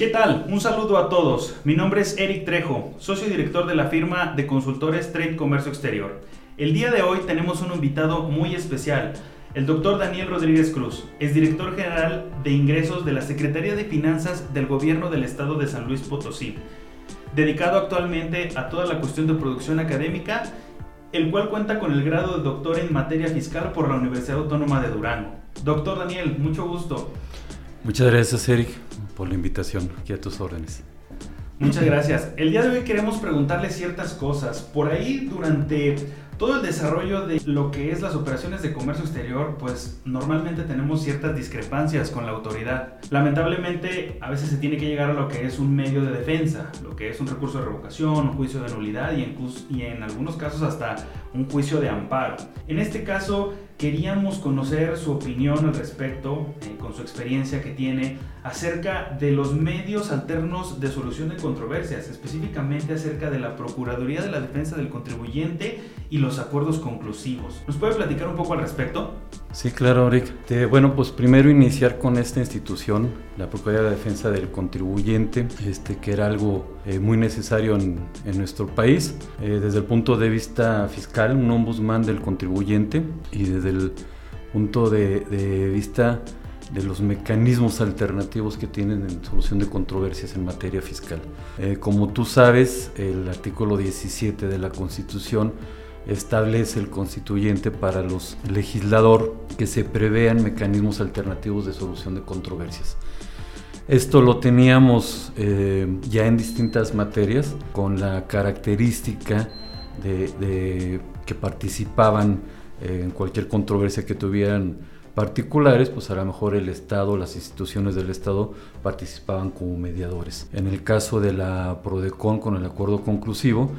¿Qué tal? Un saludo a todos. Mi nombre es Eric Trejo, socio director de la firma de consultores Trade Comercio Exterior. El día de hoy tenemos un invitado muy especial, el doctor Daniel Rodríguez Cruz es director general de ingresos de la Secretaría de Finanzas del Gobierno del Estado de San Luis Potosí, dedicado actualmente a toda la cuestión de producción académica, el cual cuenta con el grado de doctor en materia fiscal por la Universidad Autónoma de Durango. Doctor Daniel, mucho gusto. Muchas gracias, Eric, por la invitación aquí a tus órdenes. Muchas gracias. El día de hoy queremos preguntarle ciertas cosas. Por ahí, durante todo el desarrollo de lo que es las operaciones de comercio exterior, pues normalmente tenemos ciertas discrepancias con la autoridad. Lamentablemente, a veces se tiene que llegar a lo que es un medio de defensa, lo que es un recurso de revocación, un juicio de nulidad y en, y en algunos casos hasta un juicio de amparo. En este caso, queríamos conocer su opinión al respecto, eh, con su experiencia que tiene, acerca de los medios alternos de solución de controversias, específicamente acerca de la Procuraduría de la Defensa del Contribuyente y los acuerdos conclusivos. ¿Nos puede platicar un poco al respecto? Sí, claro, Rick. bueno, pues primero iniciar con esta institución, la Procuraduría de la Defensa del Contribuyente, este, que era algo eh, muy necesario en, nuestro país, eh, desde el punto de vista fiscal, un ombudsman del contribuyente y desde el punto de, vista de los mecanismos alternativos que tienen en solución de controversias en materia fiscal. Eh, como tú sabes, el artículo 17 de la Constitución establece el constituyente para los legislador que se prevean mecanismos alternativos de solución de controversias. Esto lo teníamos eh, ya en distintas materias con la característica de que participaban en cualquier controversia que tuvieran particulares, pues a lo mejor el Estado, las instituciones del Estado participaban como mediadores. En el caso de la PRODECON con el acuerdo conclusivo,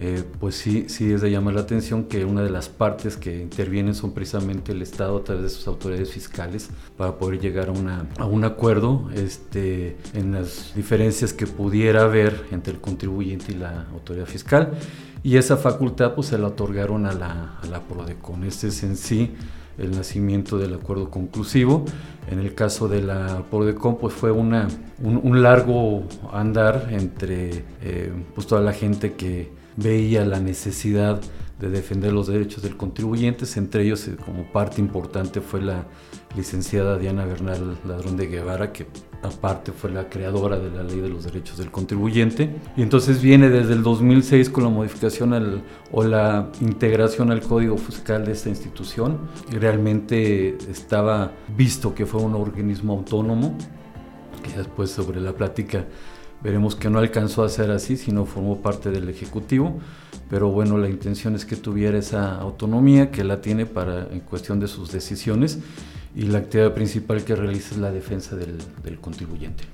eh, pues sí, sí es de llamar la atención que una de las partes que intervienen son precisamente el Estado a través de sus autoridades fiscales para poder llegar a, una, a un acuerdo este, en las diferencias que pudiera haber entre el contribuyente y la autoridad fiscal y esa facultad pues se la otorgaron a la, a la PRODECON. Este es en sí el nacimiento del acuerdo conclusivo. En el caso de la PRODECON pues fue una, un, largo andar entre eh, pues toda la gente que veía la necesidad de defender los derechos del contribuyente, entre ellos eh, como parte importante fue la licenciada Diana Bernal Ladrón de Guevara, que aparte fue la creadora de la ley de los derechos del contribuyente. Y entonces viene desde el 2006 con la modificación o la integración al código fiscal de esta institución. Realmente estaba visto que fue un organismo autónomo, que después sobre la plática veremos que no alcanzó a ser así, sino formó parte del Ejecutivo. Pero bueno, la intención es que tuviera esa autonomía que la tiene para en cuestión de sus decisiones y la actividad principal que realiza es la defensa del, del contribuyente.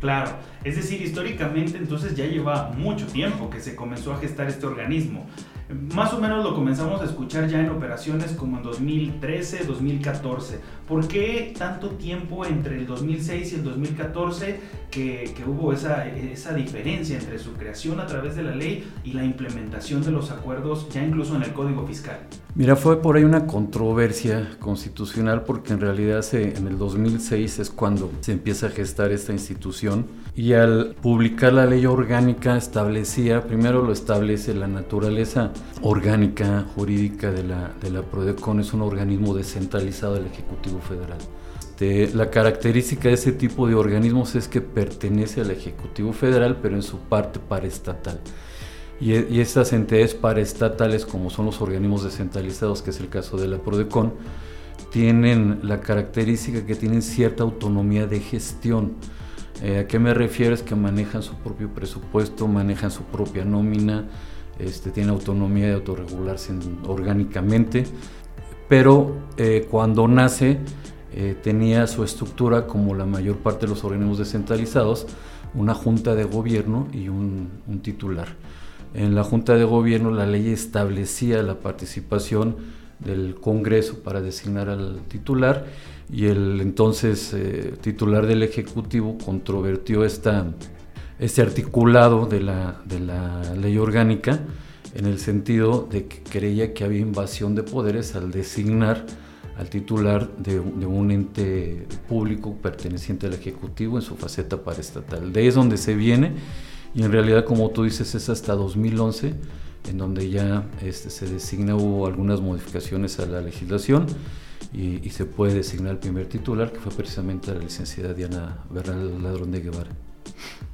Claro, es decir, históricamente entonces ya lleva mucho tiempo que se comenzó a gestar este organismo. Más o menos lo comenzamos a escuchar ya en operaciones como en 2013, 2014. ¿Por qué tanto tiempo entre el 2006 y el 2014 que, hubo esa diferencia entre su creación a través de la ley y la implementación de los acuerdos ya incluso en el Código Fiscal? Mira, fue por ahí una controversia constitucional porque en realidad se, en el 2006 es cuando se empieza a gestar esta institución y al publicar la ley orgánica establecía, primero lo establece la naturaleza orgánica jurídica de la, de la PRODECON, es un organismo descentralizado del Ejecutivo Federal. La característica de ese tipo de organismos es que pertenece al Ejecutivo Federal, pero en su parte paraestatal. Y, y estas entidades paraestatales, como son los organismos descentralizados, que es el caso de la PRODECON, tienen la característica que tienen cierta autonomía de gestión eh, ¿A qué me refiero? Es que manejan su propio presupuesto, manejan su propia nómina, este, tienen autonomía de autorregularse orgánicamente, pero eh, cuando nace eh, tenía su estructura como la mayor parte de los organismos descentralizados, una junta de gobierno y un, titular. En la junta de gobierno la ley establecía la participación del Congreso para designar al titular y el entonces eh, titular del Ejecutivo controvertió esta, este articulado de la, de la ley orgánica en el sentido de que creía que había invasión de poderes al designar al titular de, un ente público perteneciente al Ejecutivo en su faceta paraestatal. De ahí es donde se viene y en realidad como tú dices es hasta 2011 en donde ya este, se designa, hubo algunas modificaciones a la legislación y, y se puede designar el primer titular que fue precisamente la licenciada Diana Bernal Ladrón de Guevara.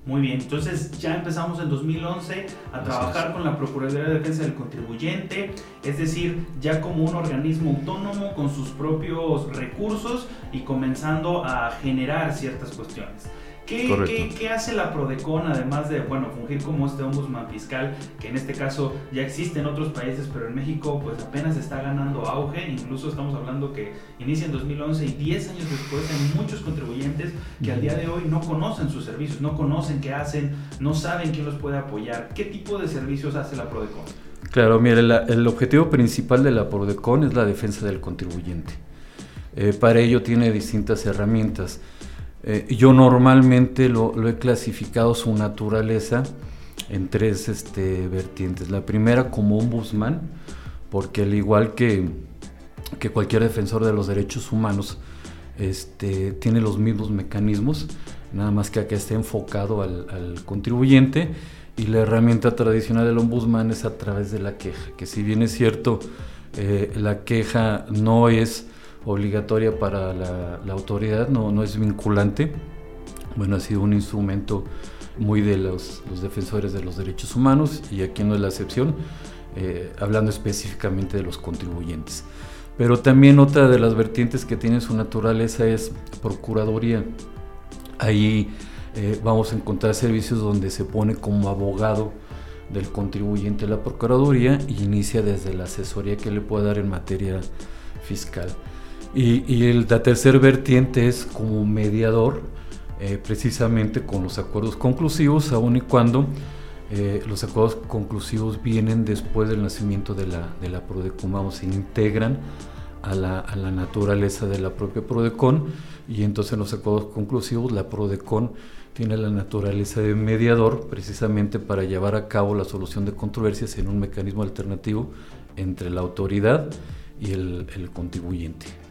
Muy bien, entonces ya empezamos en 2011 a trabajar con la Procuraduría de Defensa del Contribuyente, es decir, ya como un organismo autónomo con sus propios recursos y comenzando a generar ciertas cuestiones. ¿Qué, ¿Qué, hace la PRODECON además de bueno, fungir como este ombudsman fiscal, que en este caso ya existe en otros países, pero en México pues apenas está ganando auge, incluso estamos hablando que inicia en 2011 y 10 años después hay muchos contribuyentes que al día de hoy no conocen sus servicios, no conocen qué hacen, no saben quién los puede apoyar. ¿Qué tipo de servicios hace la PRODECON? Claro, mire, el objetivo principal de la PRODECON es la defensa del contribuyente. Eh, para ello tiene distintas herramientas. Eh, yo normalmente lo, he clasificado su naturaleza en tres este, vertientes. La primera como ombudsman, porque al igual que, cualquier defensor de los derechos humanos, este, tiene los mismos mecanismos, nada más que acá está enfocado al, contribuyente y la herramienta tradicional del ombudsman es a través de la queja, que si bien es cierto, eh, la queja no es obligatoria para la, autoridad, no, no, es vinculante. Bueno, ha sido un instrumento muy de los, defensores de los derechos humanos y aquí no es la excepción, eh, hablando específicamente de los contribuyentes. Pero también otra de las vertientes que tiene su naturaleza es Procuraduría. Ahí eh, vamos a encontrar servicios donde se pone como abogado del contribuyente la Procuraduría y inicia desde la asesoría que le puede dar en materia fiscal. Y, la tercer vertiente es como mediador, eh, precisamente con los acuerdos conclusivos, aun y cuando eh, los acuerdos conclusivos vienen después del nacimiento de la, de la PRODECON, vamos, se integran a la, a la, naturaleza de la propia PRODECON y entonces en los acuerdos conclusivos la PRODECON tiene la naturaleza de mediador precisamente para llevar a cabo la solución de controversias en un mecanismo alternativo entre la autoridad y el, el contribuyente.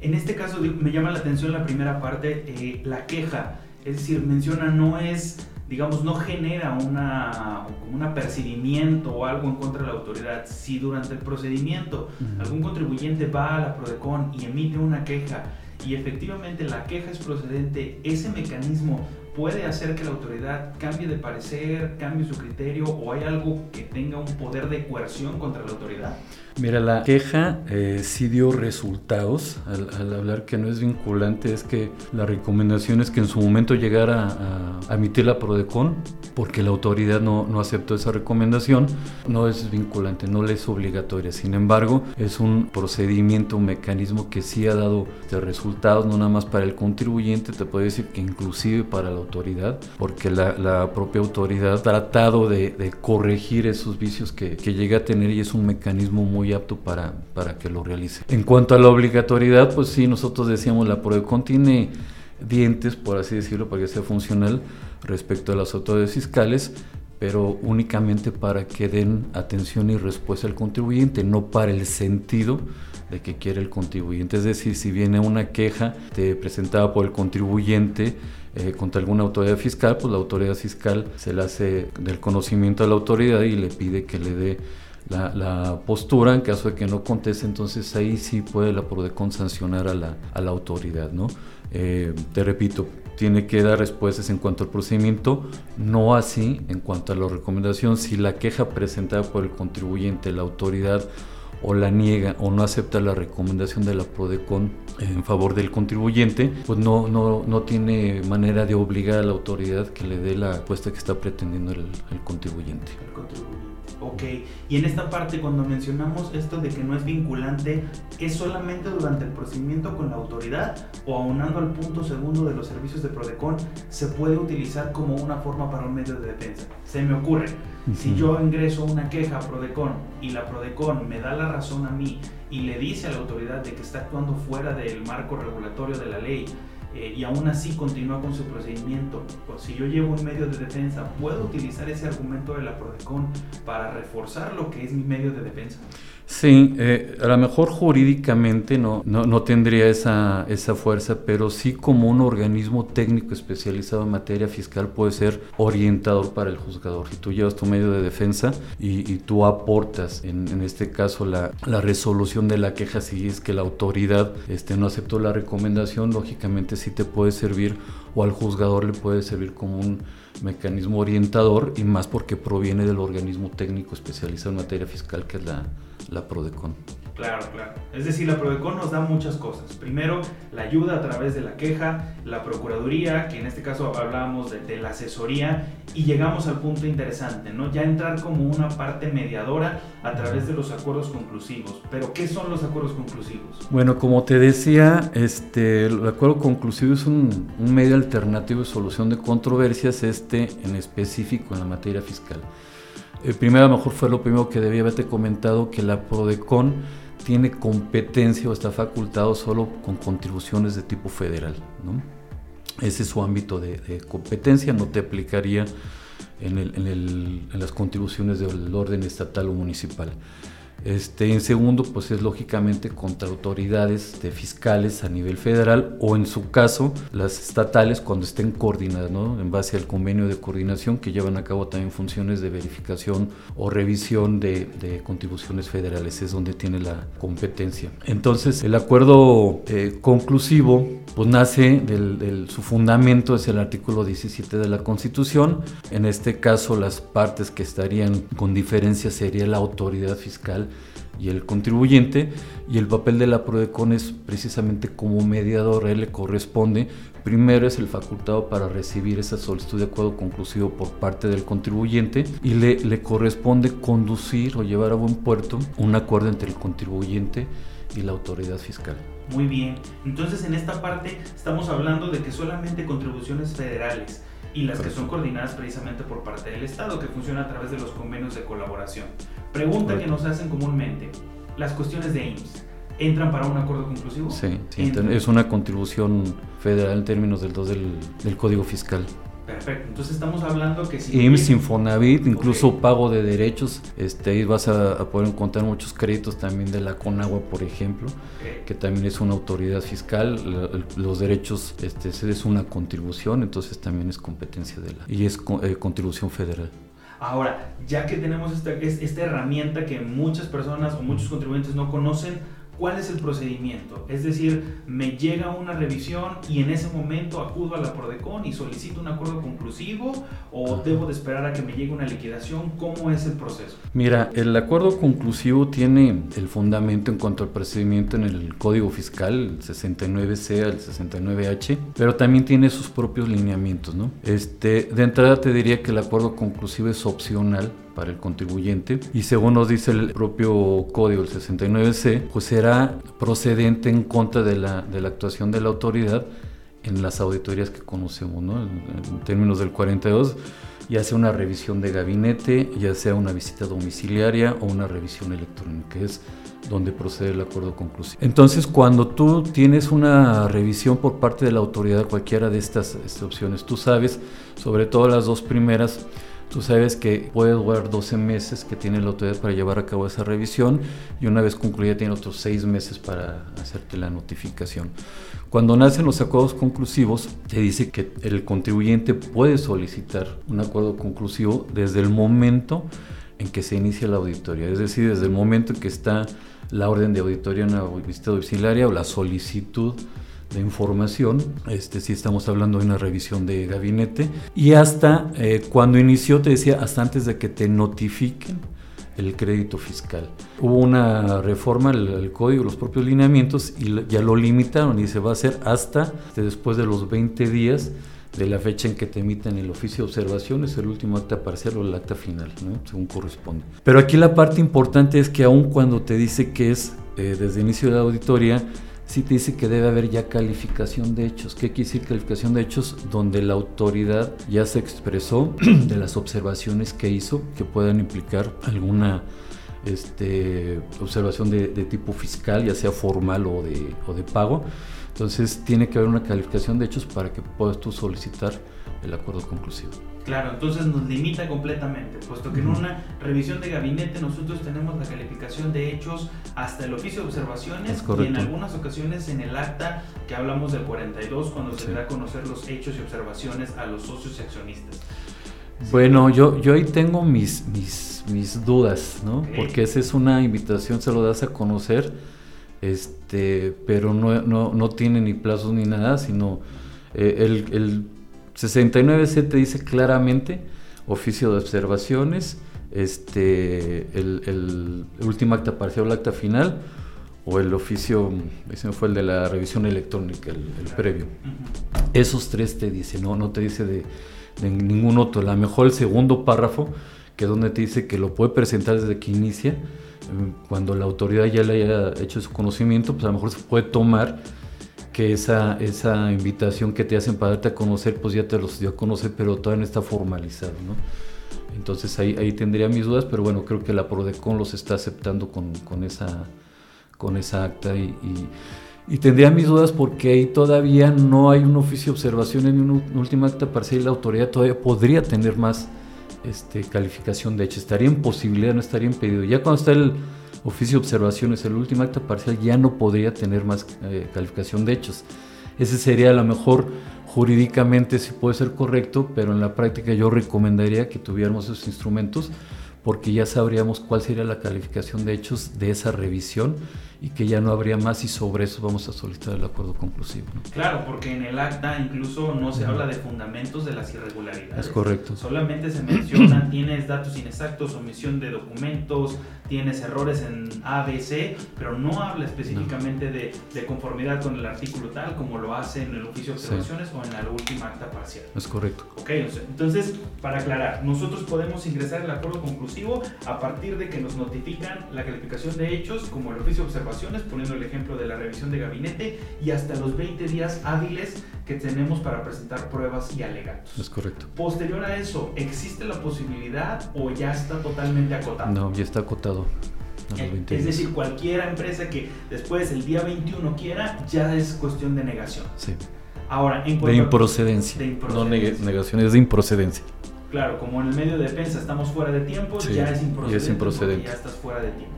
En este caso me llama la atención la primera parte, eh, la queja, es decir, menciona no es, digamos, no genera una, un apercibimiento o algo en contra de la autoridad. Si durante el procedimiento algún contribuyente va a la PRODECON y emite una queja y efectivamente la queja es procedente, ese mecanismo puede hacer que la autoridad cambie de parecer, cambie su criterio o hay algo que tenga un poder de coerción contra la autoridad? Mira, la queja eh, sí dio resultados al, hablar que no es vinculante, es que la recomendación es que en su momento llegara a, emitir la PRODECON, porque la autoridad no, no, aceptó esa recomendación, no es vinculante, no le es obligatoria. Sin embargo, es un procedimiento, un mecanismo que sí ha dado resultados, no nada más para el contribuyente, te puedo decir que inclusive para la autoridad, porque la, la propia autoridad ha tratado de, de corregir esos vicios que, que llega a tener y es un mecanismo muy apto para, para que lo realice. En cuanto a la obligatoriedad, pues sí, nosotros decíamos la PRODECON tiene dientes, por así decirlo, para que sea funcional respecto a las autoridades fiscales, pero únicamente para que den atención y respuesta al contribuyente, no para el sentido de que quiere el contribuyente. Es decir, si viene una queja presentada por el contribuyente eh, contra alguna autoridad fiscal, pues la autoridad fiscal se le hace del conocimiento a la autoridad y le pide que le dé la, postura, en caso de que no conteste, entonces ahí sí puede la PRODECON sancionar a la, a la autoridad, ¿no? Eh, te repito, tiene que dar respuestas en cuanto al procedimiento, no así en cuanto a la recomendación. Si la queja presentada por el contribuyente, la autoridad o la niega o no acepta la recomendación de la PRODECON en favor del contribuyente, pues no, no, no tiene manera de obligar a la autoridad que le dé la apuesta que está pretendiendo. El contribuyente. Ok, y en esta parte cuando mencionamos esto de que no es vinculante, ¿es solamente durante el procedimiento con la autoridad o aunando al punto segundo de los servicios de PRODECON se puede utilizar como una forma para un medio de defensa? Se me ocurre, si yo ingreso una queja a PRODECON y la PRODECON me da la razón a mí y le dice a la autoridad de que está actuando fuera del marco regulatorio de la ley, eh, y aún así continúa con su procedimiento, pues si yo llevo un medio de defensa, ¿puedo utilizar ese argumento de la PRODECON para reforzar lo que es mi medio de defensa? Sí, eh, a lo mejor jurídicamente no, no, tendría esa, esa, fuerza, pero sí como un organismo técnico especializado en materia fiscal puede ser orientador para el juzgador. Si tú llevas tu medio de defensa y, tú aportas, en, en, este caso, la, la, resolución de la queja, si es que la autoridad este, no aceptó la recomendación, lógicamente sí te puede servir o al juzgador le puede servir como un mecanismo orientador y más porque proviene del organismo técnico especializado en materia fiscal que es la, la PRODECON. Claro, claro. Es decir, la PRODECON nos da muchas cosas. Primero, la ayuda a través de la queja, la Procuraduría, que en este caso hablábamos de, la asesoría, y llegamos al punto interesante, ¿no? Ya entrar como una parte mediadora a través de los acuerdos conclusivos. Pero, ¿qué son los acuerdos conclusivos? Bueno, como te decía, este, el acuerdo conclusivo es un, un medio alternativo de solución de controversias, este en específico en la materia fiscal. El primero, a lo mejor fue lo primero que debía haberte comentado, que la PRODECON tiene competencia o está facultado solo con contribuciones de tipo federal. ¿no? Ese es su ámbito de, competencia, no te aplicaría en las contribuciones del orden estatal o municipal. Este, en segundo, pues es lógicamente contra autoridades de fiscales a nivel federal o en su caso las estatales cuando estén coordinadas, en base al convenio de coordinación que llevan a cabo también funciones de verificación o revisión de, contribuciones federales, es donde tiene la competencia. Entonces, el acuerdo eh, conclusivo pues nace del, su fundamento es el artículo 17 de la Constitución. En este caso, las partes que estarían con diferencia sería la autoridad fiscal y el contribuyente y el papel de la PRODECON es precisamente como mediador, él le corresponde, primero es el facultado para recibir esa solicitud de acuerdo conclusivo por parte del contribuyente y le, le corresponde conducir o llevar a buen puerto un acuerdo entre el contribuyente y la autoridad fiscal. Muy bien, entonces en esta parte estamos hablando de que solamente contribuciones federales y las que son coordinadas precisamente por parte del Estado, que funciona a través de los convenios de colaboración. Pregunta que nos hacen comúnmente, las cuestiones de IMSS. ¿Entran para un acuerdo conclusivo? Sí, es una contribución federal en términos del 2 del, del Código Fiscal. Perfecto, entonces estamos hablando que si... IMSS, Infonavit, incluso pago de derechos, este, ahí vas a, poder encontrar muchos créditos también de la Conagua, por ejemplo, que también es una autoridad fiscal, los derechos este, es una contribución, entonces también es competencia de la... y es eh, contribución federal. Ahora, ya que tenemos esta, esta herramienta que muchas personas o muchos contribuyentes no conocen, ¿Cuál es el procedimiento? Es decir, me llega una revisión y en ese momento acudo a la Prodecon y solicito un acuerdo conclusivo o debo de esperar a que me llegue una liquidación. ¿Cómo es el proceso? Mira, el acuerdo conclusivo tiene el fundamento en cuanto al procedimiento en el Código Fiscal, el 69C al 69H, pero también tiene sus propios lineamientos, ¿no? Este, de entrada te diría que el acuerdo conclusivo es opcional para el contribuyente y según nos dice el propio código, el 69C, pues será procedente en contra de la, de la actuación de la autoridad en las auditorías que conocemos, ¿no? en, términos del 42 ya sea una revisión de gabinete, ya sea una visita domiciliaria o una revisión electrónica, es donde procede el acuerdo conclusivo. Entonces, cuando tú tienes una revisión por parte de la autoridad, cualquiera de estas, estas opciones, tú sabes, sobre todo las dos primeras, Tú sabes que puede durar 12 meses que tiene la autoridad para llevar a cabo esa revisión y una vez concluida tiene otros 6 meses para hacerte la notificación. Cuando nacen los acuerdos conclusivos, te dice que el contribuyente puede solicitar un acuerdo conclusivo desde el momento en que se inicia la auditoría, es decir, desde el momento en que está la orden de auditoría en la visita domiciliaria o la solicitud de información, este, si estamos hablando de una revisión de gabinete, y hasta eh, cuando inició, te decía, hasta antes de que te notifiquen el crédito fiscal. Hubo una reforma al código, los propios lineamientos, y ya lo limitaron y se va a hacer hasta después de los 20 días de la fecha en que te emiten el oficio de observación, es el último acta parcial o el acta final, según corresponde. Pero aquí la parte importante es que aun cuando te dice que es eh, desde el inicio de la auditoría, sí te dice que debe haber ya calificación de hechos. ¿Qué quiere decir calificación de hechos? Donde la autoridad ya se expresó de las observaciones que hizo que puedan implicar alguna este, observación de, tipo fiscal, ya sea formal o de, o de pago. Entonces tiene que haber una calificación de hechos para que puedas tú solicitar el acuerdo conclusivo. Claro, entonces nos limita completamente, puesto que en una revisión de gabinete nosotros tenemos la calificación de hechos hasta el oficio de observaciones y en algunas ocasiones en el acta que hablamos del 42 cuando se da a conocer los hechos y observaciones a los socios y accionistas. Bueno, yo, yo ahí tengo mis, mis, mis dudas, ¿no? Porque esa es una invitación, se lo das a conocer, este, pero no, no, no tiene ni plazos ni nada, sino eh, el, el 69C te dice claramente oficio de observaciones, este, el, el, último acta parcial o el acta final, o el oficio, ese fue el de la revisión electrónica, el, previo. Esos tres te dicen, no, no te dice de, ningún otro. A lo mejor el segundo párrafo, que es donde te dice que lo puede presentar desde que inicia, eh, cuando la autoridad ya le haya hecho su conocimiento, pues a lo mejor se puede tomar que esa, esa invitación que te hacen para darte a conocer, pues ya te los dio a conocer, pero todavía no está formalizado, ¿no? Entonces ahí, ahí tendría mis dudas, pero bueno, creo que la PRODECON los está aceptando con, con esa, con esa acta y, y, tendría mis dudas porque ahí todavía no hay un oficio de observación en un, última acta parcial y la autoridad todavía podría tener más este, calificación de hecho, estaría en posibilidad, no estaría impedido. Ya cuando está el oficio de observaciones, el último acta parcial ya no podría tener más eh, calificación de hechos. Ese sería a lo mejor jurídicamente si puede ser correcto, pero en la práctica yo recomendaría que tuviéramos esos instrumentos porque ya sabríamos cuál sería la calificación de hechos de esa revisión y que ya no habría más y sobre eso vamos a solicitar el acuerdo conclusivo. Claro, porque en el acta incluso no se habla de fundamentos de las irregularidades. Es correcto. Solamente se menciona, tienes datos inexactos, omisión de documentos, tienes errores en ABC, pero no habla específicamente De, de, conformidad con el artículo tal como lo hace en el oficio de observaciones o en la última acta parcial. Es correcto. Ok, entonces, para aclarar, nosotros podemos ingresar el acuerdo conclusivo a partir de que nos notifican la calificación de hechos como el oficio de observaciones poniendo el ejemplo de la revisión de gabinete, y hasta los 20 días hábiles que tenemos para presentar pruebas y alegatos. Es correcto. Posterior a eso, ¿existe la posibilidad o ya está totalmente acotado? No, ya está acotado. Es decir, cualquier empresa que después el día 21 quiera, ya es cuestión de negación. Sí. Ahora, en de improcedencia. De improcedencia. No negación, es de improcedencia. Claro, como en el medio de defensa estamos fuera de tiempo, ya es improcedente, ya estás fuera de tiempo.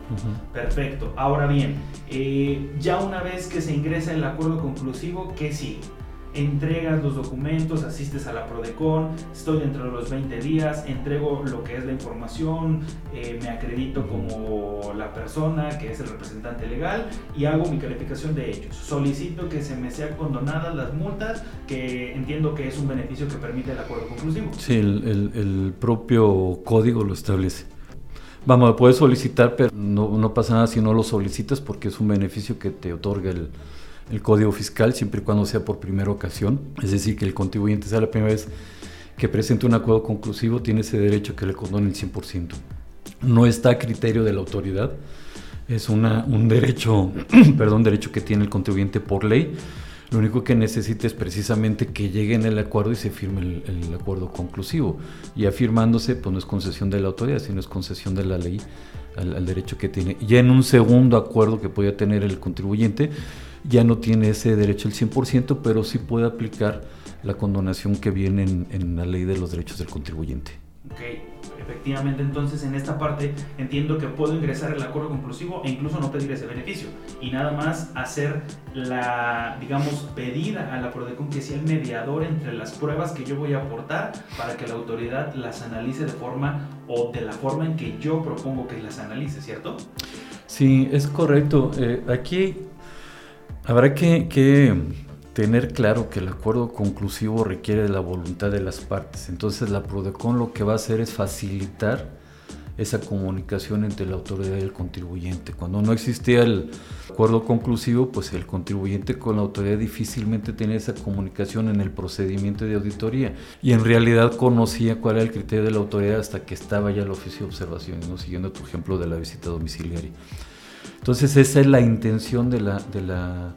Perfecto. Ahora bien, eh, ya una vez que se ingresa el acuerdo conclusivo, ¿qué sigue? Entregas los documentos, asistes a la PRODECON, estoy dentro de los 20 días, entrego lo que es la información, eh, me acredito como la persona que es el representante legal y hago mi calificación de hechos. Solicito que se me sean condonadas las multas, que entiendo que es un beneficio que permite el acuerdo conclusivo. Sí, el, el, propio código lo establece. Vamos, puedes solicitar, pero no, no pasa nada si no lo solicitas porque es un beneficio que te otorga el, el Código Fiscal siempre y cuando sea por primera ocasión. Es decir, que el contribuyente sea la primera vez que presente un acuerdo conclusivo, tiene ese derecho que le condone el 100%. No está a criterio de la autoridad, es una, un derecho, perdón, derecho que tiene el contribuyente por ley. Lo único que necesita es precisamente que llegue en el acuerdo y se firme el, acuerdo conclusivo. Y afirmándose, pues no es concesión de la autoridad, sino es concesión de la ley al, al derecho que tiene. Ya en un segundo acuerdo que pueda tener el contribuyente, ya no tiene ese derecho el 100%, pero sí puede aplicar la condonación que viene en, la ley de los derechos del contribuyente. Ok, efectivamente entonces en esta parte entiendo que puedo ingresar el acuerdo conclusivo e incluso no pedir ese beneficio y nada más hacer la, digamos, pedir a la PRODECON que sea el mediador entre las pruebas que yo voy a aportar para que la autoridad las analice de forma o de la forma en que yo propongo que las analice, ¿cierto? Sí, es correcto. Eh, aquí Habrá que, tener claro que el acuerdo conclusivo requiere de la voluntad de las partes. Entonces la PRODECON lo que va a hacer es facilitar esa comunicación entre la autoridad y el contribuyente. Cuando no existía el acuerdo conclusivo, pues el contribuyente con la autoridad difícilmente tenía esa comunicación en el procedimiento de auditoría y en realidad conocía cuál era el criterio de la autoridad hasta que estaba ya el oficio de observación, siguiendo tu ejemplo de la visita domiciliaria. Entonces esa es la intención de la, de la,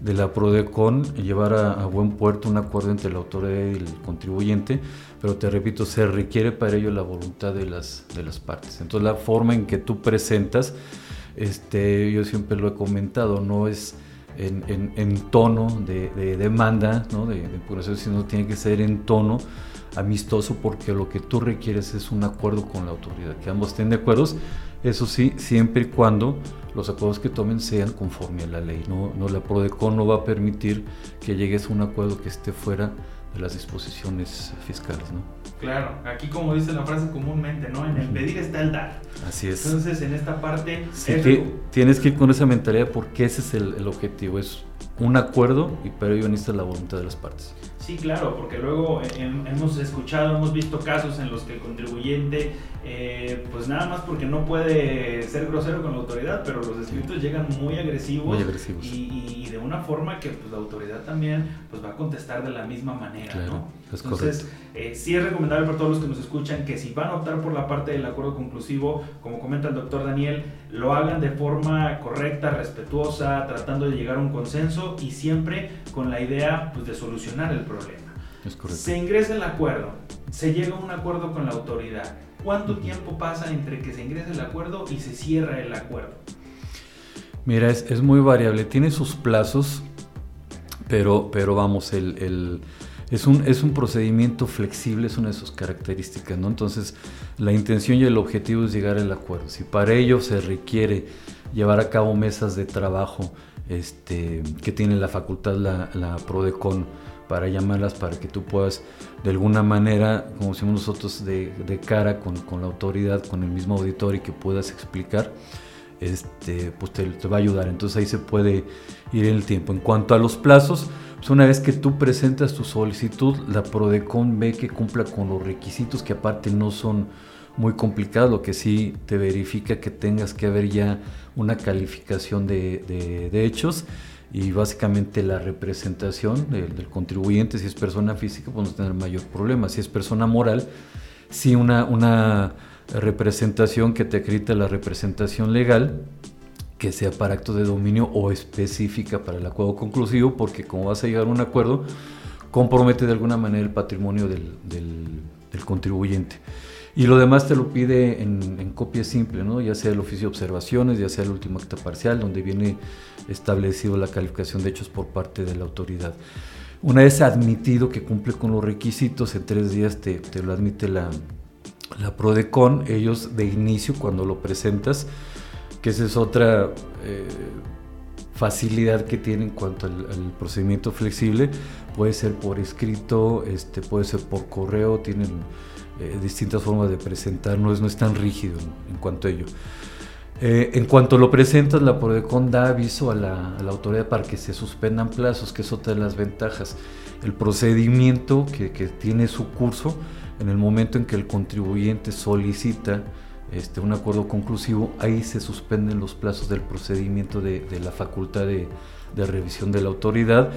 de la PRODECON, llevar a, buen puerto un acuerdo entre la autoridad y el contribuyente, pero te repito, se requiere para ello la voluntad de las, de las partes. Entonces la forma en que tú presentas, este, yo siempre lo he comentado, no es en, en, tono de, demanda, ¿no? de, de sino tiene que ser en tono amistoso porque lo que tú requieres es un acuerdo con la autoridad, que ambos estén de acuerdo, eso sí, siempre y cuando los acuerdos que tomen sean conforme a la ley. No, no la PRODECON no va a permitir que llegues a un acuerdo que esté fuera de las disposiciones fiscales, ¿no? Claro, aquí como dice la frase comúnmente, ¿no? En el pedir está el dar. Así es. Entonces, en esta parte... Sí, tienes que ir con esa mentalidad porque ese es el, el objetivo, es un acuerdo y pero ello necesita la voluntad de las partes. Sí, claro, porque luego hemos escuchado, hemos visto casos en los que el contribuyente, eh, pues nada más porque no puede ser grosero con la autoridad, pero los escritos llegan muy agresivos, muy agresivos. Y, de una forma que pues, la autoridad también pues, va a contestar de la misma manera. ¿no? Entonces, eh, sí es recomendable para todos los que nos escuchan que si van a optar por la parte del acuerdo conclusivo, como comenta el doctor Daniel, lo hagan de forma correcta, respetuosa, tratando de llegar a un consenso y siempre con la idea pues, de solucionar el problema. Se ingresa el acuerdo, se llega a un acuerdo con la autoridad. ¿Cuánto tiempo pasa entre que se ingresa el acuerdo y se cierra el acuerdo? Mira, es, es muy variable, tiene sus plazos, pero, pero vamos, el es un, es un procedimiento flexible, es una de sus características, ¿no? Entonces, la intención y el objetivo es llegar al acuerdo. Si para ello se requiere llevar a cabo mesas de trabajo este, que tiene la facultad, la, la PRODECON, para llamarlas, para que tú puedas, de alguna manera, como decimos nosotros, de, cara con, la autoridad, con el mismo auditor y que puedas explicar, este, pues te, va a ayudar. Entonces ahí se puede ir en el tiempo. En cuanto a los plazos, pues una vez que tú presentas tu solicitud, la PRODECON ve que cumpla con los requisitos que aparte no son muy complicados, lo que sí te verifica que tengas que haber ya una calificación de, hechos y básicamente la representación del, contribuyente, si es persona física, pues no tener mayor problema. Si es persona moral, sí una, una representación que te acredita la representación legal que sea para actos de dominio o específica para el acuerdo conclusivo, porque como vas a llegar a un acuerdo, compromete de alguna manera el patrimonio del, del, contribuyente. Y lo demás te lo pide en, copia simple, ¿no? ya sea el oficio de observaciones, ya sea el último acta parcial, donde viene establecido la calificación de hechos por parte de la autoridad. Una vez admitido que cumple con los requisitos, en tres días te, te lo admite la, la PRODECON, ellos de inicio cuando lo presentas, que esa es otra eh, facilidad que tiene en cuanto al, procedimiento flexible. Puede ser por escrito, este, puede ser por correo, tienen eh, distintas formas de presentar, no es, no es tan rígido en, cuanto a ello. Eh, en cuanto lo presentas, la PRODECON da aviso a la, a la, autoridad para que se suspendan plazos, que es otra de las ventajas. El procedimiento que, que tiene su curso, en el momento en que el contribuyente solicita este, un acuerdo conclusivo, ahí se suspenden los plazos del procedimiento de, la facultad de, revisión de la autoridad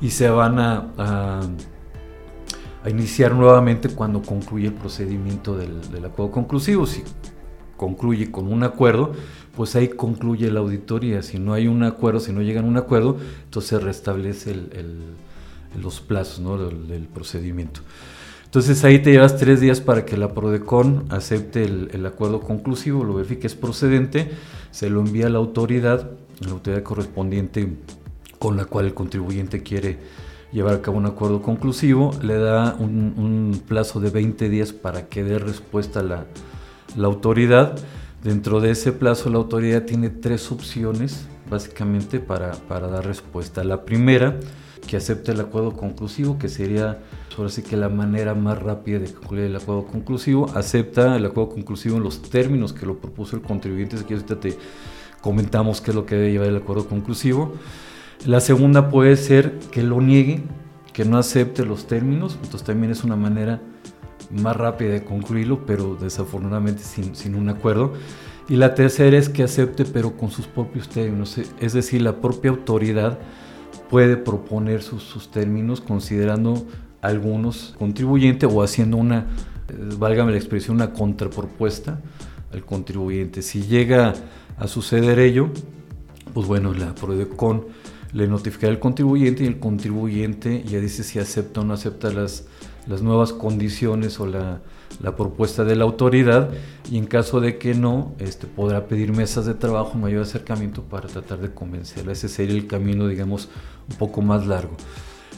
y se van a, a, iniciar nuevamente cuando concluye el procedimiento del, acuerdo conclusivo. Si concluye con un acuerdo, pues ahí concluye la auditoría. Si no hay un acuerdo, si no llegan a un acuerdo, entonces restablece los plazos del procedimiento. Entonces ahí te llevas tres días para que la PRODECON acepte el, acuerdo conclusivo, lo verifique es procedente, se lo envía a la autoridad, la autoridad correspondiente con la cual el contribuyente quiere llevar a cabo un acuerdo conclusivo, le da un, plazo de 20 días para que dé respuesta la, la autoridad. Dentro de ese plazo la autoridad tiene tres opciones básicamente para, para dar respuesta. La primera, que acepte el acuerdo conclusivo, que sería ahora sí que la manera más rápida de concluir el acuerdo conclusivo, acepta el acuerdo conclusivo en los términos que lo propuso el contribuyente, que ahorita te comentamos qué es lo que debe llevar el acuerdo conclusivo. La segunda puede ser que lo niegue, que no acepte los términos, entonces también es una manera más rápida de concluirlo, pero desafortunadamente sin, un acuerdo. Y la tercera es que acepte, pero con sus propios términos. Es decir, la propia autoridad puede proponer sus, sus términos considerando algunos contribuyentes o haciendo una, eh, válgame la expresión, una contrapropuesta al contribuyente. Si llega a suceder ello, pues bueno, la PRODECON le notificará al contribuyente y el contribuyente ya dice si acepta o no acepta las, las nuevas condiciones o la, la, propuesta de la autoridad y en caso de que no, este, podrá pedir mesas de trabajo, mayor acercamiento para tratar de convencerla. Ese sería el camino, digamos, un poco más largo.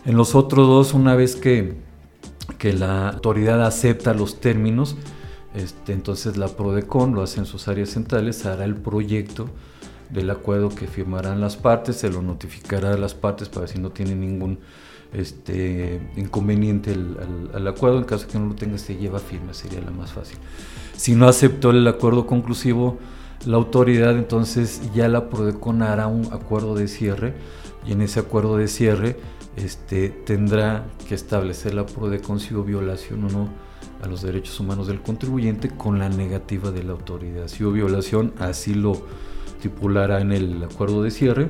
En los otros dos, una vez que, que la autoridad acepta los términos, este, entonces la PRODECON lo hace en sus áreas centrales, hará el proyecto del acuerdo que firmarán las partes, se lo notificará a las partes para si no tiene ningún este, inconveniente al, acuerdo. En caso de que no lo tenga, se lleva firma, sería la más fácil. Si no aceptó el acuerdo conclusivo, la autoridad entonces ya la PRODECON hará un acuerdo de cierre y en ese acuerdo de cierre este, tendrá que establecer la PRODECON si hubo violación o no a los derechos humanos del contribuyente con la negativa de la autoridad. Si hubo violación, así lo estipulará en el acuerdo de cierre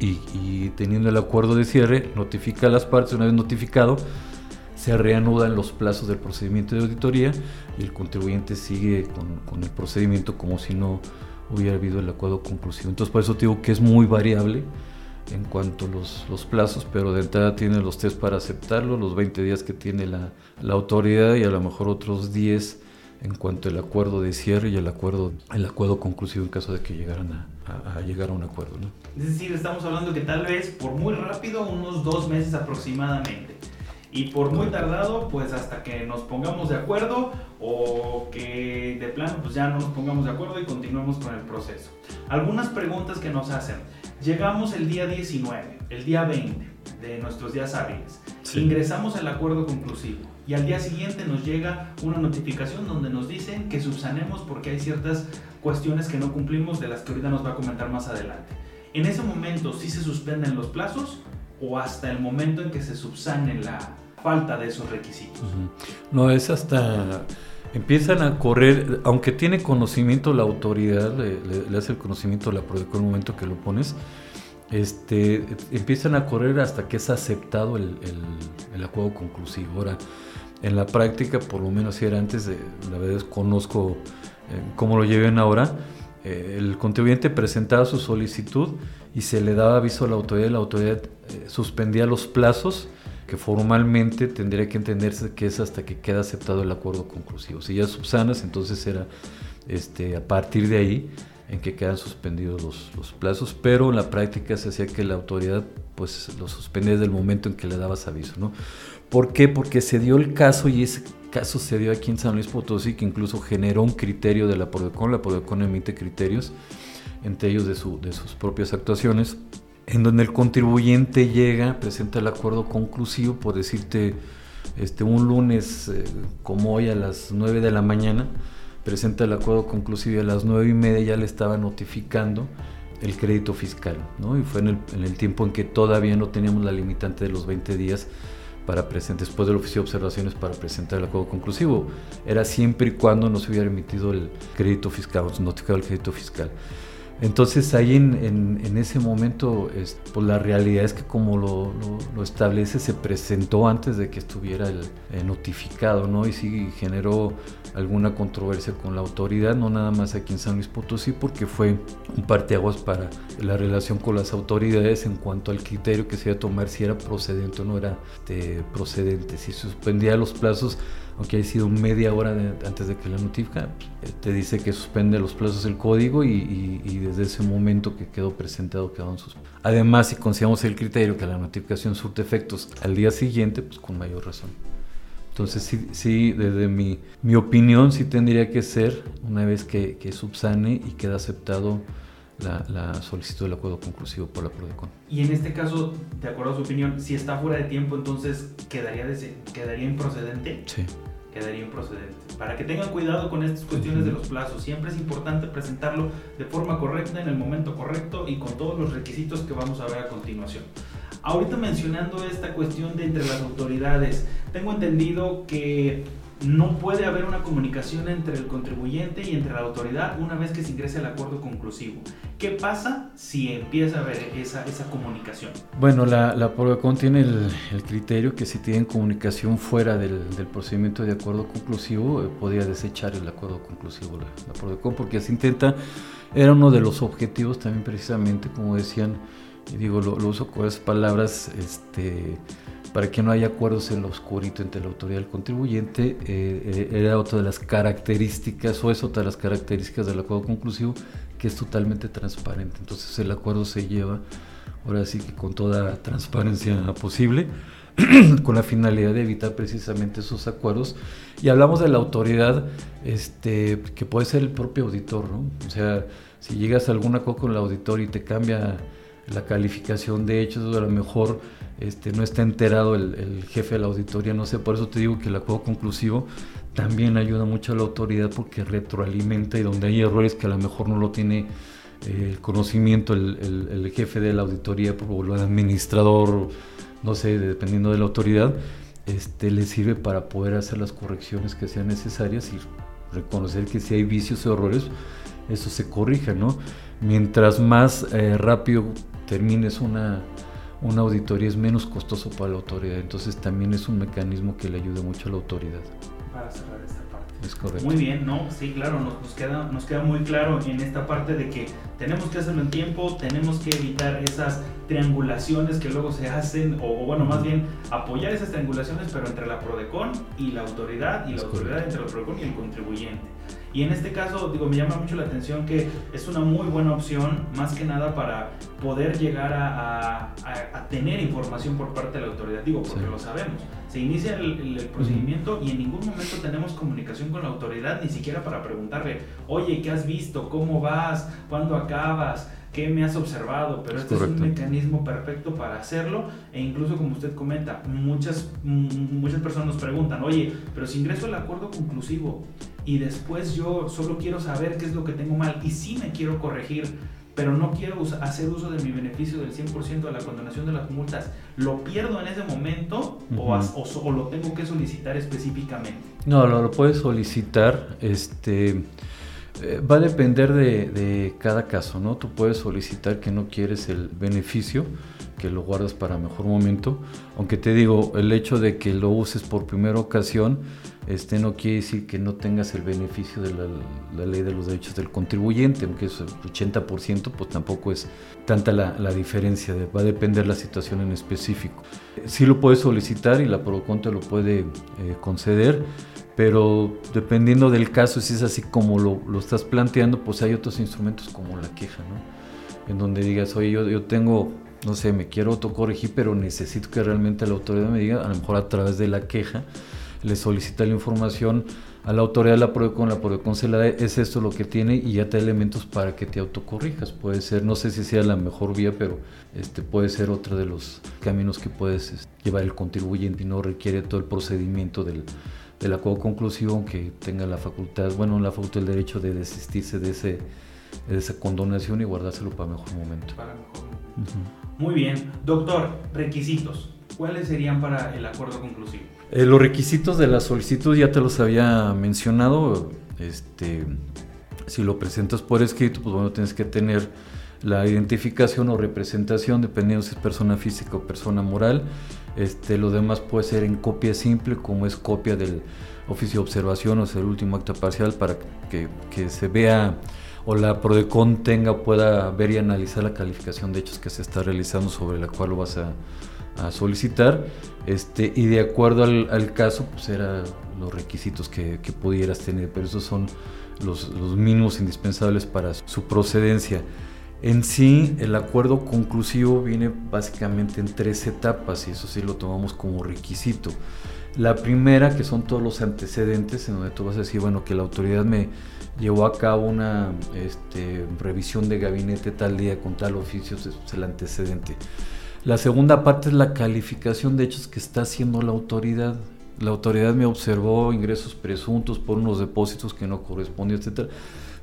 y, teniendo el acuerdo de cierre, notifica a las partes, una vez notificado, se reanudan los plazos del procedimiento de auditoría y el contribuyente sigue con, el procedimiento como si no hubiera habido el acuerdo conclusivo. Entonces por eso digo que es muy variable en cuanto a los, los, plazos, pero de entrada tiene los test para aceptarlo, los 20 días que tiene la, la autoridad y a lo mejor otros 10 en cuanto al acuerdo de cierre y el acuerdo, el acuerdo conclusivo en caso de que llegaran a, a, llegar a un acuerdo. ¿no? Es decir, estamos hablando que tal vez por muy rápido, unos dos meses aproximadamente. Y por muy tardado, pues hasta que nos pongamos de acuerdo o que de plano pues ya no nos pongamos de acuerdo y continuemos con el proceso. Algunas preguntas que nos hacen. Llegamos el día 19, el día 20 de nuestros días hábiles. Ingresamos al acuerdo conclusivo y al día siguiente nos llega una notificación donde nos dicen que subsanemos porque hay ciertas cuestiones que no cumplimos de las que ahorita nos va a comentar más adelante. En ese momento sí se suspenden los plazos o hasta el momento en que se subsane la falta de esos requisitos. No, es hasta empiezan a correr, aunque tiene conocimiento la autoridad, le, hace el conocimiento la en el momento que lo pones, este, empiezan a correr hasta que es aceptado el, el, acuerdo conclusivo. Ahora, en la práctica, por lo menos si era antes, de, la verdad eh, cómo lo lleven ahora, eh, el contribuyente presentaba su solicitud y se le daba aviso a la autoridad y la autoridad eh, suspendía los plazos que formalmente tendría que entenderse que es hasta que queda aceptado el acuerdo conclusivo. Si ya subsanas, entonces era este, a partir de ahí en que quedan suspendidos los, los, plazos, pero en la práctica se hacía que la autoridad pues lo suspendía desde el momento en que le dabas aviso, ¿no? ¿Por qué? Porque se dio el caso y ese caso se dio aquí en San Luis Potosí que incluso generó un criterio de la PRODECON, la PRODECON emite criterios, entre ellos de, su, de sus propias actuaciones, en donde el contribuyente llega, presenta el acuerdo conclusivo, por decirte, este, un lunes eh, como hoy a las 9 de la mañana, presenta el acuerdo conclusivo y a las 9 y media ya le estaba notificando el crédito fiscal, ¿no? Y fue en el, en el tiempo en que todavía no teníamos la limitante de los 20 días para presentar, después del oficio de observaciones para presentar el acuerdo conclusivo. Era siempre y cuando no se hubiera emitido el crédito fiscal, o notificado el crédito fiscal. Entonces ahí en, en, ese momento, es, pues la realidad es que como lo, lo, establece, se presentó antes de que estuviera el, notificado, ¿no? Y sí generó alguna controversia con la autoridad, no nada más aquí en San Luis Potosí, porque fue un parteaguas para la relación con las autoridades en cuanto al criterio que se iba a tomar si era procedente o no era este, procedente. Si suspendía los plazos, aunque haya sido media hora antes de que la notifica, te dice que suspende los plazos del código y, desde ese momento que quedó presentado quedaron sus. Además, si consideramos el criterio que la notificación surte efectos al día siguiente, pues con mayor razón. Entonces, sí, sí desde mi, mi opinión, sí tendría que ser una vez que, que subsane y queda aceptado la, la, solicitud del acuerdo conclusivo por la PRODECON. Y en este caso, de acuerdo a su opinión, si está fuera de tiempo, entonces quedaría, de, quedaría improcedente. Sí. Quedaría improcedente. Para que tengan cuidado con estas cuestiones de los plazos, siempre es importante presentarlo de forma correcta, en el momento correcto y con todos los requisitos que vamos a ver a continuación. Ahorita mencionando esta cuestión de entre las autoridades, tengo entendido que no puede haber una comunicación entre el contribuyente y entre la autoridad una vez que se ingrese el acuerdo conclusivo. ¿Qué pasa si empieza a haber esa, esa comunicación? Bueno, la, la Prodecon tiene el, criterio que si tienen comunicación fuera del, del procedimiento de acuerdo conclusivo, eh, podría desechar el acuerdo conclusivo la, la Prodecon, porque se intenta, era uno de los objetivos también precisamente, como decían, y digo, lo, lo uso con esas palabras, este para que no haya acuerdos en lo oscurito entre la autoridad y el contribuyente, eh, eh, era otra de las características, o es otra de las características del acuerdo conclusivo, que es totalmente transparente. Entonces el acuerdo se lleva, ahora sí que con toda transparencia posible, con la finalidad de evitar precisamente esos acuerdos. Y hablamos de la autoridad, este, que puede ser el propio auditor, ¿no? O sea, si llegas a algún acuerdo con el auditor y te cambia la calificación de hechos, a lo mejor este, no está enterado el, jefe de la auditoría, no sé, por eso te digo que el acuerdo conclusivo también ayuda mucho a la autoridad porque retroalimenta y donde hay errores que a lo mejor no lo tiene eh, el conocimiento el, jefe de la auditoría o el administrador, no sé, dependiendo de la autoridad, este, le sirve para poder hacer las correcciones que sean necesarias y reconocer que si hay vicios o errores, eso se corrija, ¿no? Mientras más eh, rápido termines una, una auditoría es menos costoso para la autoridad. Entonces también es un mecanismo que le ayuda mucho a la autoridad. Es correcto. Muy bien, ¿no? Sí, claro, nos, queda, nos queda muy claro en esta parte de que tenemos que hacerlo en tiempo, tenemos que evitar esas triangulaciones que luego se hacen, o, bueno, más bien apoyar esas triangulaciones, pero entre la PRODECON y la autoridad, y la autoridad entre la PRODECON y el contribuyente. Y en este caso, digo, me llama mucho la atención que es una muy buena opción, más que nada para poder llegar a, tener información por parte de la autoridad. Digo, porque lo sabemos. Se inicia el, procedimiento y en ningún momento tenemos comunicación con la autoridad, ni siquiera para preguntarle, oye, ¿qué has visto? ¿Cómo vas? ¿Cuándo acabas? ¿Qué me has observado? Pero este es un mecanismo perfecto para hacerlo e incluso como usted comenta, muchas, muchas personas nos preguntan, oye, pero si ingreso al acuerdo conclusivo, y después yo solo quiero saber qué es lo que tengo mal y sí me quiero corregir, pero no quiero hacer uso de mi beneficio del 100% de la condonación de las multas, ¿lo pierdo en ese momento o, o, lo tengo que solicitar específicamente? No, lo, lo puedes solicitar, este... Eh, va a depender de, de, cada caso, ¿no? Tú puedes solicitar que no quieres el beneficio, que lo guardas para mejor momento, aunque te digo, el hecho de que lo uses por primera ocasión, este no quiere decir que no tengas el beneficio de la, ley de los derechos del contribuyente, aunque es el 80%, pues tampoco es tanta la, diferencia, va a depender la situación en específico. Sí lo puedes solicitar y la PROCON te lo puede eh, conceder, pero dependiendo del caso, si es así como lo, lo, estás planteando, pues hay otros instrumentos como la queja, ¿no? En donde digas, oye, yo, yo tengo, no sé, me quiero autocorregir, pero necesito que realmente la autoridad me diga, a lo mejor a través de la queja, le solicita la información a la autoridad de la con la da, es esto lo que tiene y ya te da elementos para que te autocorrijas. Puede ser, no sé si sea la mejor vía, pero este puede ser otro de los caminos que puedes este, llevar el contribuyente y no requiere todo el procedimiento del, del acuerdo conclusivo, aunque tenga la facultad, bueno, la facultad del derecho de desistirse de, ese, de esa condonación y guardárselo para mejor momento. Para mejor momento. Muy bien. Doctor, requisitos. ¿Cuáles serían para el acuerdo conclusivo? Eh, los requisitos de la solicitud ya te los había mencionado. Este, si lo presentas por escrito, pues bueno, tienes que tener la identificación o representación, dependiendo si es persona física o persona moral. Este, lo demás puede ser en copia simple, como es copia del oficio de observación o sea, el último acta parcial para que, se vea o la PRODECON tenga, pueda ver y analizar la calificación de hechos que se está realizando sobre la cual lo vas a solicitar este, y de acuerdo al, caso pues eran los requisitos que, pudieras tener, pero esos son los, mínimos indispensables para su procedencia. En sí, el acuerdo conclusivo viene básicamente en tres etapas y eso sí lo tomamos como requisito. La primera, que son todos los antecedentes, en donde tú vas a decir, bueno, que la autoridad me llevó a cabo una este, revisión de gabinete tal día con tal oficio, es el antecedente. La segunda parte es la calificación de hechos que está haciendo la autoridad. La autoridad me observó ingresos presuntos por unos depósitos que no correspondían, etc.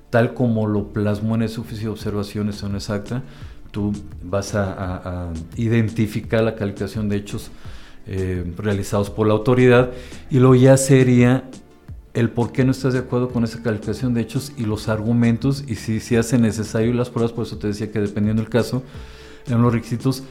Tal como lo plasmó en ese oficio de observaciones son exacta, tú vas a, identificar la calificación de hechos eh, realizados por la autoridad y luego ya sería el por qué no estás de acuerdo con esa calificación de hechos y los argumentos y si se hace necesario las pruebas, por eso te decía que dependiendo del caso, en los requisitos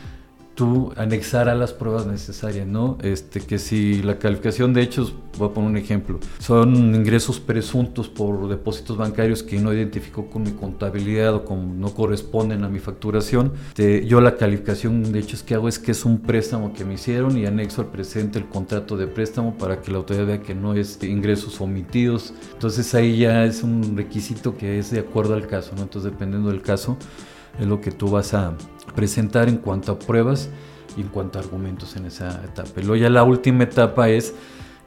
tú anexar a las pruebas necesarias, ¿no? Este, que si la calificación de hechos, voy a poner un ejemplo, son ingresos presuntos por depósitos bancarios que no identificó con mi contabilidad o con, no corresponden a mi facturación, yo la calificación de hechos que hago es que es un préstamo que me hicieron y anexo al presente el contrato de préstamo para que la autoridad vea que no es ingresos omitidos. Entonces ahí ya es un requisito que es de acuerdo al caso, ¿no? Entonces dependiendo del caso es lo que tú vas a presentar en cuanto a pruebas y en cuanto a argumentos en esa etapa. Luego ya la última etapa es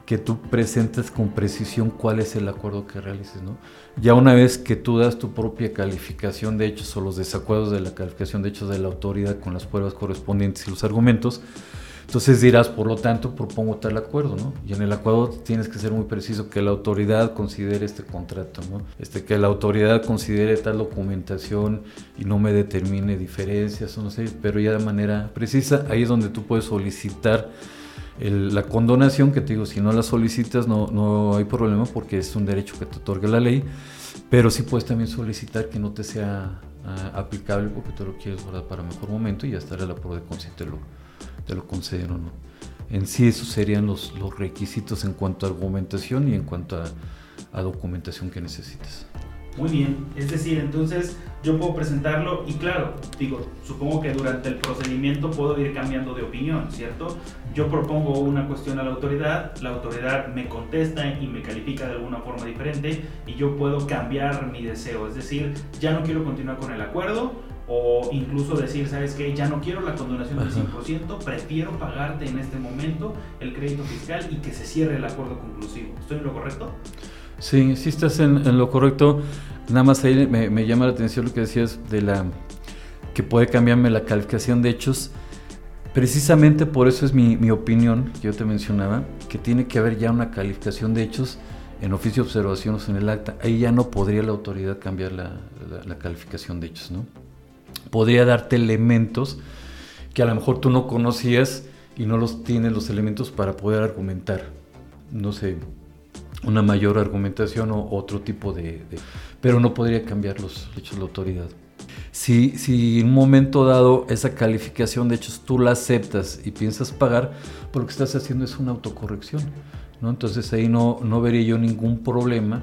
que tú presentes con precisión cuál es el acuerdo que realices, ¿no? Ya una vez que tú das tu propia calificación de hechos o los desacuerdos de la calificación de hechos de la autoridad con las pruebas correspondientes y los argumentos, entonces dirás, por lo tanto, propongo tal acuerdo, ¿no? Y en el acuerdo tienes que ser muy preciso que la autoridad considere este contrato, ¿no? Este, que la autoridad considere tal documentación y no me determine diferencias, no sé, pero ya de manera precisa, ahí es donde tú puedes solicitar la condonación, que te digo, si no la solicitas no, no hay problema porque es un derecho que te otorga la ley, pero sí puedes también solicitar que no te sea ah, aplicable porque tú lo quieres guardar para mejor momento y ya estará la prueba de concederlo te lo conceden o no. En sí esos serían los, los requisitos en cuanto a argumentación y en cuanto a, a documentación que necesitas. Muy bien, es decir, entonces yo puedo presentarlo y claro, digo, supongo que durante el procedimiento puedo ir cambiando de opinión, ¿cierto? Yo propongo una cuestión a la autoridad, la autoridad me contesta y me califica de alguna forma diferente y yo puedo cambiar mi deseo, es decir, ya no quiero continuar con el acuerdo, o incluso decir, ¿sabes qué? Ya no quiero la condonación del 100%, prefiero pagarte en este momento el crédito fiscal y que se cierre el acuerdo conclusivo. ¿Estoy en lo correcto? Sí, sí estás en, lo correcto. Nada más ahí me, llama la atención lo que decías de la que puede cambiarme la calificación de hechos. Precisamente por eso es mi, opinión que yo te mencionaba, que tiene que haber ya una calificación de hechos en oficio de observación o en el acta. Ahí ya no podría la autoridad cambiar la, la calificación de hechos, ¿no? Podría darte elementos que a lo mejor tú no conocías y no los tienes los elementos para poder argumentar, no sé, una mayor argumentación o otro tipo de... pero no podría cambiar los hechos de la autoridad. Si, si en un momento dado esa calificación de hechos tú la aceptas y piensas pagar, pues lo que estás haciendo es una autocorrección. ¿no? Entonces ahí no, no vería yo ningún problema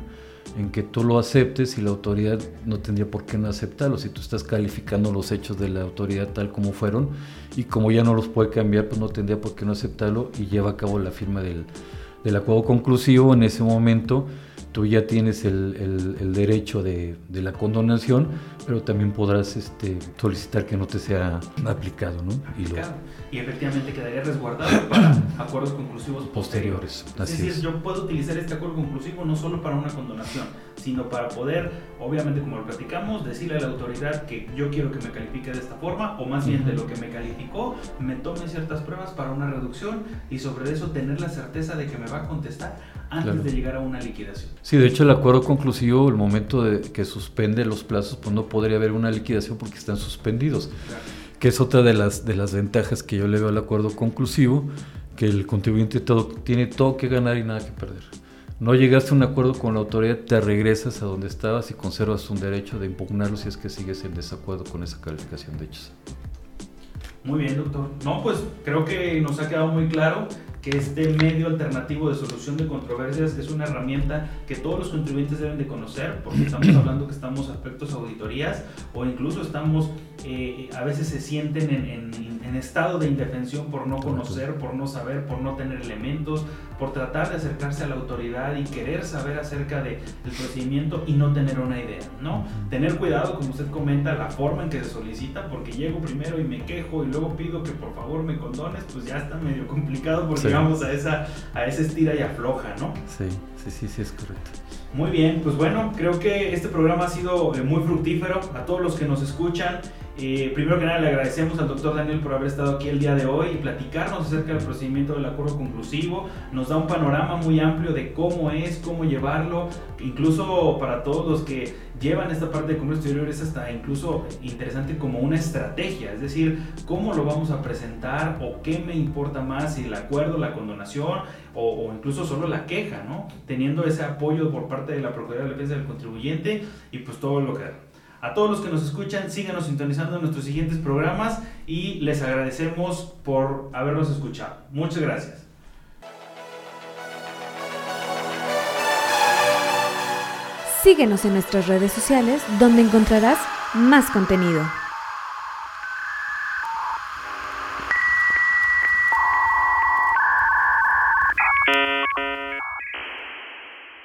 en que tú lo aceptes y la autoridad no tendría por qué no aceptarlo. Si tú estás calificando los hechos de la autoridad tal como fueron y como ya no los puede cambiar, pues no tendría por qué no aceptarlo y lleva a cabo la firma del, del acuerdo conclusivo en ese momento tú ya tienes el, el, derecho de, de, la condonación, pero también podrás este, solicitar que no te sea aplicado. ¿no? Y, y, efectivamente quedaría resguardado para acuerdos conclusivos posteriores. Así es decir, yo puedo utilizar este acuerdo conclusivo no solo para una condonación, sino para poder, obviamente como lo platicamos, decirle a la autoridad que yo quiero que me califique de esta forma, o más bien de lo que me calificó, me tome ciertas pruebas para una reducción y sobre eso tener la certeza de que me va a contestar antes de llegar a una liquidación. Sí, de hecho el acuerdo conclusivo, el momento de que suspende los plazos, pues no podría haber una liquidación porque están suspendidos. Que es otra de las, de las ventajas que yo le veo al acuerdo conclusivo, que el contribuyente todo, tiene todo que ganar y nada que perder. No llegaste a un acuerdo con la autoridad, te regresas a donde estabas y conservas un derecho de impugnarlo si es que sigues en desacuerdo con esa calificación de hechos. Muy bien, doctor. No, pues creo que nos ha quedado muy claro que este medio alternativo de solución de controversias es una herramienta que todos los contribuyentes deben de conocer, porque estamos hablando que estamos aspectos auditorías o incluso estamos, eh, a veces se sienten en, en, estado de indefensión por no conocer, por no saber, por no tener elementos, por tratar de acercarse a la autoridad y querer saber acerca del procedimiento y no tener una idea, ¿no? Tener cuidado, como usted comenta, la forma en que se solicita, porque llego primero y me quejo y luego pido que por favor me condones, pues ya está medio complicado porque vamos a esa, a esa estira y afloja, ¿no? Sí, sí, sí, sí, es correcto. Muy bien, pues bueno, creo que este programa ha sido eh, muy fructífero a todos los que nos escuchan. Eh, primero que nada le agradecemos al doctor Daniel por haber estado aquí el día de hoy y platicarnos acerca del procedimiento del acuerdo conclusivo. Nos da un panorama muy amplio de cómo es, cómo llevarlo, incluso para todos los que llevan esta parte de comercio exterior es hasta incluso interesante como una estrategia, es decir, cómo lo vamos a presentar o qué me importa más, si el acuerdo, la condonación o, incluso solo la queja, ¿no? Teniendo ese apoyo por parte de la Procuraduría de Defensa del Contribuyente y pues todo lo que... A todos los que nos escuchan, síganos sintonizando en nuestros siguientes programas y les agradecemos por habernos escuchado. Muchas gracias. Síguenos en nuestras redes sociales donde encontrarás más contenido.